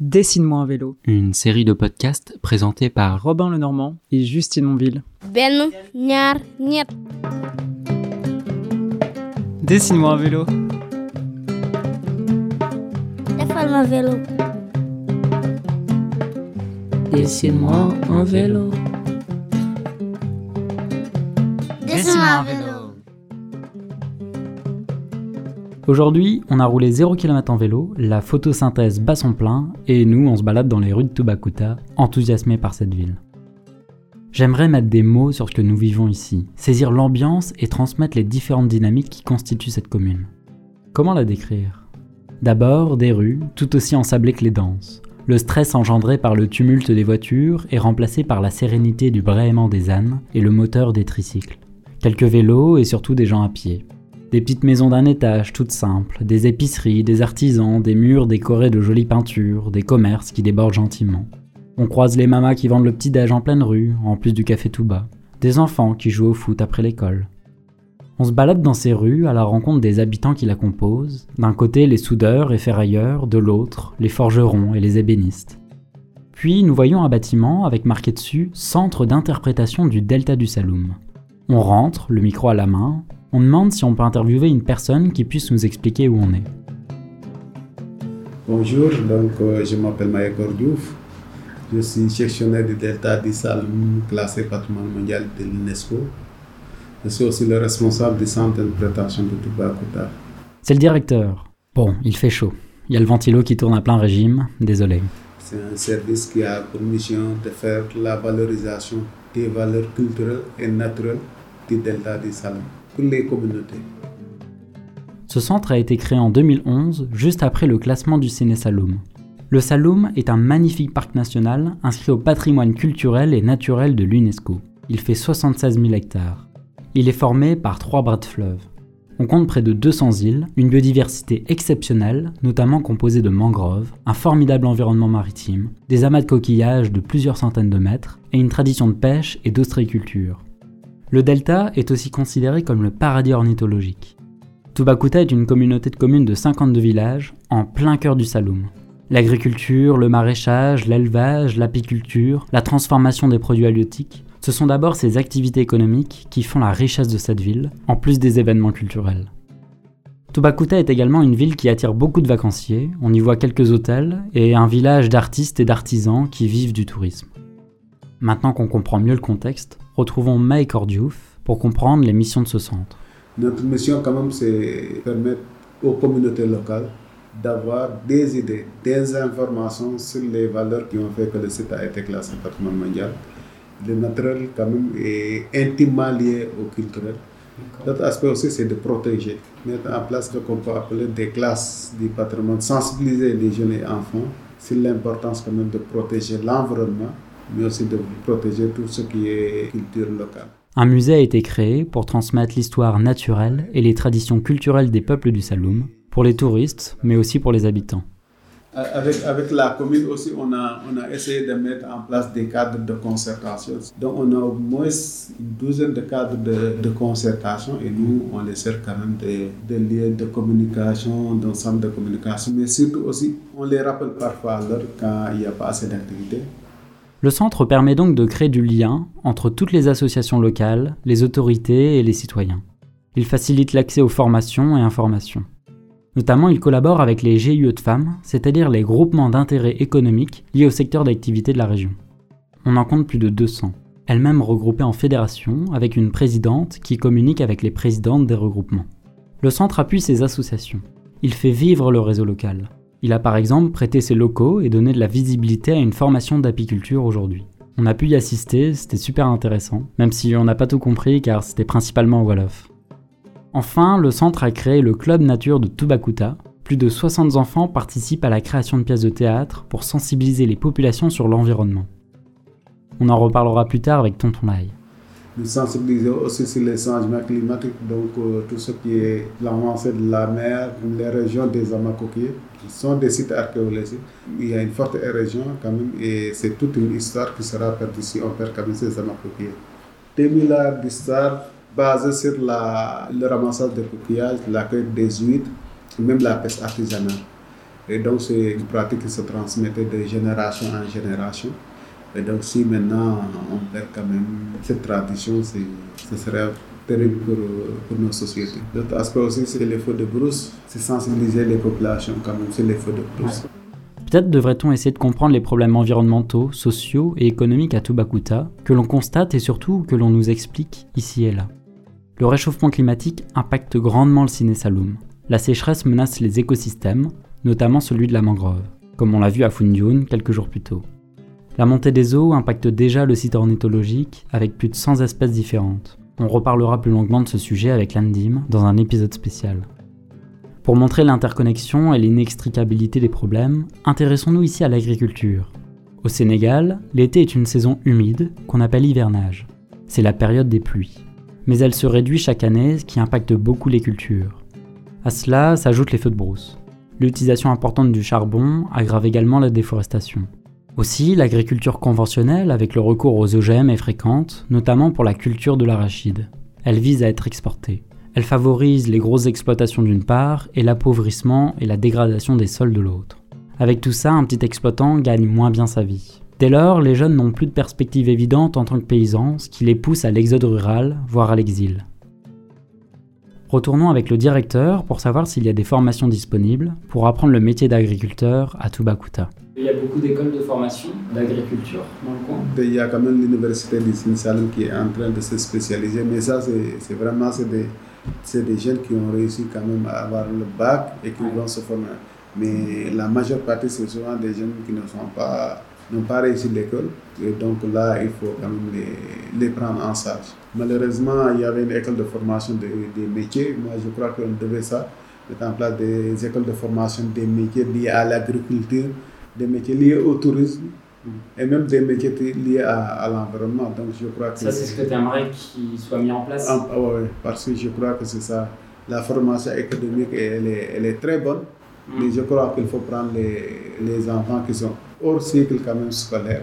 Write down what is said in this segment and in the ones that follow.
Dessine-moi un vélo. Une série de podcasts présentés par Robin Lenormand et Justine Monville. benn ñaar ñett Dessine-moi un vélo. defal ma vélo Dessine-moi un vélo. Dessine-moi un vélo Aujourd'hui, on a roulé 0 km en vélo, la photosynthèse bat son plein, et nous, on se balade dans les rues de Tubacuta, enthousiasmés par cette ville. J'aimerais mettre des mots sur ce que nous vivons ici, saisir l'ambiance et transmettre les différentes dynamiques qui constituent cette commune. Comment la décrire? D'abord, des rues, tout aussi ensablées que les danses. Le stress engendré par le tumulte des voitures est remplacé par la sérénité du braiement des ânes et le moteur des tricycles. Quelques vélos et surtout des gens à pied. Des petites maisons d'un étage toutes simples, des épiceries, des artisans, des murs décorés de jolies peintures, des commerces qui débordent gentiment. On croise les mamas qui vendent le petit-déj en pleine rue, en plus du café tout bas. Des enfants qui jouent au foot après l'école. On se balade dans ces rues à la rencontre des habitants qui la composent. D'un côté, les soudeurs et ferrailleurs, de l'autre, les forgerons et les ébénistes. Puis nous voyons un bâtiment avec marqué dessus Centre d'interprétation du delta du Saloum. On rentre, le micro à la main, on demande si on peut interviewer une personne qui puisse nous expliquer où on est. Bonjour, donc euh, je m'appelle Maïkor Diouf. Je suis sectionnaire du Delta du Saloum, classé patrimoine mondial de l'UNESCO. Je suis aussi le responsable du centre d'interprétation de Tubacuta. C'est le directeur. Bon, il fait chaud. Il y a le ventilo qui tourne à plein régime, désolé. C'est un service qui a pour mission de faire la valorisation des valeurs culturelles et naturelles du Delta du Saloum Ce centre a été créé en 2011, juste après le classement du Séné Saloum. Le Saloum est un magnifique parc national inscrit au patrimoine culturel et naturel de l'UNESCO. Il fait 76 000 hectares. Il est formé par trois bras de fleuve. On compte près de 200 îles, une biodiversité exceptionnelle, notamment composée de mangroves, un formidable environnement maritime, des amas de coquillages de plusieurs centaines de mètres et une tradition de pêche et d'ostréiculture. Le delta est aussi considéré comme le paradis ornithologique. Tubacuta est une communauté de communes de 52 villages en plein cœur du Saloum. L'agriculture, le maraîchage, l'élevage, l'apiculture, la transformation des produits halieutiques, ce sont d'abord ces activités économiques qui font la richesse de cette ville, en plus des événements culturels. Tubacuta est également une ville qui attire beaucoup de vacanciers, on y voit quelques hôtels, et un village d'artistes et d'artisans qui vivent du tourisme. Maintenant qu'on comprend mieux le contexte, retrouvons May Diouf pour comprendre les missions de ce centre. Notre mission, quand même, c'est permettre aux communautés locales d'avoir des idées, des informations sur les valeurs qui ont fait que le site a été classé patrimoine mondial. Le naturel, quand même, est intimement lié au culturel. L'autre aspect aussi, c'est de protéger, mettre en place ce qu'on peut appeler des classes du patrimoine, sensibiliser les jeunes et enfants sur l'importance quand même de protéger l'environnement, mais aussi de protéger tout ce qui est culture locale. Un musée a été créé pour transmettre l'histoire naturelle et les traditions culturelles des peuples du Saloum, pour les touristes, mais aussi pour les habitants. Avec, avec la commune aussi, on a, on a essayé de mettre en place des cadres de concertation. Donc on a au moins une douzaine de cadres de, de concertation et nous, on les sert quand même des, des lieux de communication, centre de communication, mais surtout aussi, on les rappelle parfois à l'heure quand il n'y a pas assez d'activité. Le centre permet donc de créer du lien entre toutes les associations locales, les autorités et les citoyens. Il facilite l'accès aux formations et informations. Notamment, il collabore avec les GIE de femmes, c'est-à-dire les groupements d'intérêt économiques liés au secteur d'activité de la région. On en compte plus de 200, elles-mêmes regroupées en fédérations avec une présidente qui communique avec les présidentes des regroupements. Le centre appuie ces associations. Il fait vivre le réseau local. Il a par exemple prêté ses locaux et donné de la visibilité à une formation d'apiculture aujourd'hui. On a pu y assister, c'était super intéressant, même si on n'a pas tout compris car c'était principalement en Wolof. Enfin, le centre a créé le Club Nature de Tubacuta. Plus de 60 enfants participent à la création de pièces de théâtre pour sensibiliser les populations sur l'environnement. On en reparlera plus tard avec Tonton Lai. Nous sensibilisons aussi sur les changements climatiques, donc euh, tout ce qui est l'avancée de la mer, les régions des Amacoquiers, qui sont des sites archéologiques. Il y a une forte érosion quand même et c'est toute une histoire qui sera perdue si on perd quand même ces Amacoquiers. Des milliards d'histoires basées sur la, le ramassage de coquillages, la des huîtres, même la pêche artisanale. Et donc, c'est une pratique qui se transmettait de génération en génération. Et donc, si maintenant on perd quand même cette tradition, ce serait terrible pour, pour nos sociétés. L'autre aspect aussi, c'est les feux de brousse, c'est sensibiliser les populations quand même sur les feux de brousse. Peut-être devrait-on essayer de comprendre les problèmes environnementaux, sociaux et économiques à Tubacuta, que l'on constate et surtout que l'on nous explique ici et là. Le réchauffement climatique impacte grandement le ciné Saloum. La sécheresse menace les écosystèmes, notamment celui de la mangrove, comme on l'a vu à Fundiun quelques jours plus tôt. La montée des eaux impacte déjà le site ornithologique avec plus de 100 espèces différentes. On reparlera plus longuement de ce sujet avec l'Andim dans un épisode spécial. Pour montrer l'interconnexion et l'inextricabilité des problèmes, intéressons-nous ici à l'agriculture. Au Sénégal, l'été est une saison humide qu'on appelle hivernage. C'est la période des pluies. Mais elle se réduit chaque année, ce qui impacte beaucoup les cultures. À cela s'ajoutent les feux de brousse. L'utilisation importante du charbon aggrave également la déforestation. Aussi, l'agriculture conventionnelle avec le recours aux OGM est fréquente, notamment pour la culture de l'arachide. Elle vise à être exportée. Elle favorise les grosses exploitations d'une part et l'appauvrissement et la dégradation des sols de l'autre. Avec tout ça, un petit exploitant gagne moins bien sa vie. Dès lors, les jeunes n'ont plus de perspective évidente en tant que paysans, ce qui les pousse à l'exode rural, voire à l'exil. Retournons avec le directeur pour savoir s'il y a des formations disponibles pour apprendre le métier d'agriculteur à Tubacuta. Il y a beaucoup d'écoles de formation d'agriculture dans le coin. Il y a quand même l'université du Salem qui est en train de se spécialiser, mais ça c'est vraiment des, c'est des jeunes qui ont réussi quand même à avoir le bac et qui vont se former. Mais la majeure partie, c'est souvent des jeunes qui ne sont pas n'ont pas réussi l'école. Et donc là, il faut quand même les, les, prendre en charge. Malheureusement, il y avait une école de formation des, des métiers. Moi, je crois qu'on devait ça, mettre en place des écoles de formation des métiers liés à l'agriculture, des métiers liés au tourisme et même des métiers liés à, l'environnement. Donc je crois que ça, c'est ce que tu aimerais qu'il soit mis en place? Ah oui, parce que je crois que c'est ça. La formation économique, elle est, elle est très bonne, mm. mais je crois qu'il faut prendre les, les enfants qui sont hors cycle quand même scolaire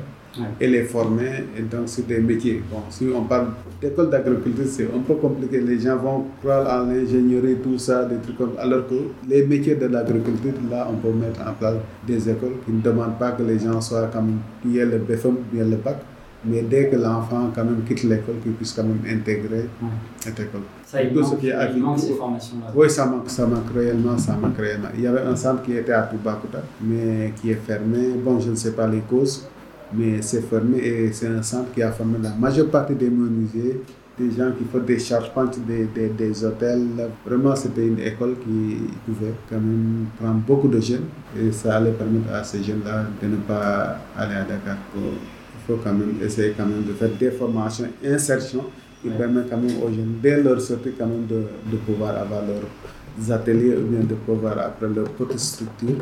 et les former. Et donc, c'est des métiers. Bon, si on parle d'école d'agriculture, c'est un peu compliqué. Les gens vont croire en l'ingénierie, tout ça, des trucs comme Alors que les métiers de l'agriculture, là, on peut mettre en place des écoles qui ne demandent pas que les gens soient comme qui aient le BFM ou bien le bac. Mais dès que l'enfant quand même quitte l'école, qu'il puisse quand même intégrer cette école. Ça, il, manque, il manque ces formations-là. Oui, ça manque, ça manque réellement, ça manque réellement. Il y avait un centre qui était à Tubakuta, mais qui est fermé. Bon, je ne sais pas les causes mais c'est fermé et c'est un centre qui a formé la majeure partie des menuisiers, des gens qui font des charpentes, des, des, des hôtels. Vraiment, c'était une école qui pouvait quand même prendre beaucoup de jeunes et ça allait permettre à ces jeunes-là de ne pas aller à Dakar. Il faut quand même essayer quand même de faire des formations, insertion, qui permettent quand même aux jeunes, dès leur sortie, quand même de, de pouvoir avoir leurs ateliers ou bien de pouvoir apprendre leur petite structure.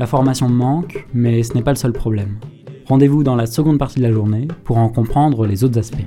La formation manque, mais ce n'est pas le seul problème. Rendez-vous dans la seconde partie de la journée pour en comprendre les autres aspects.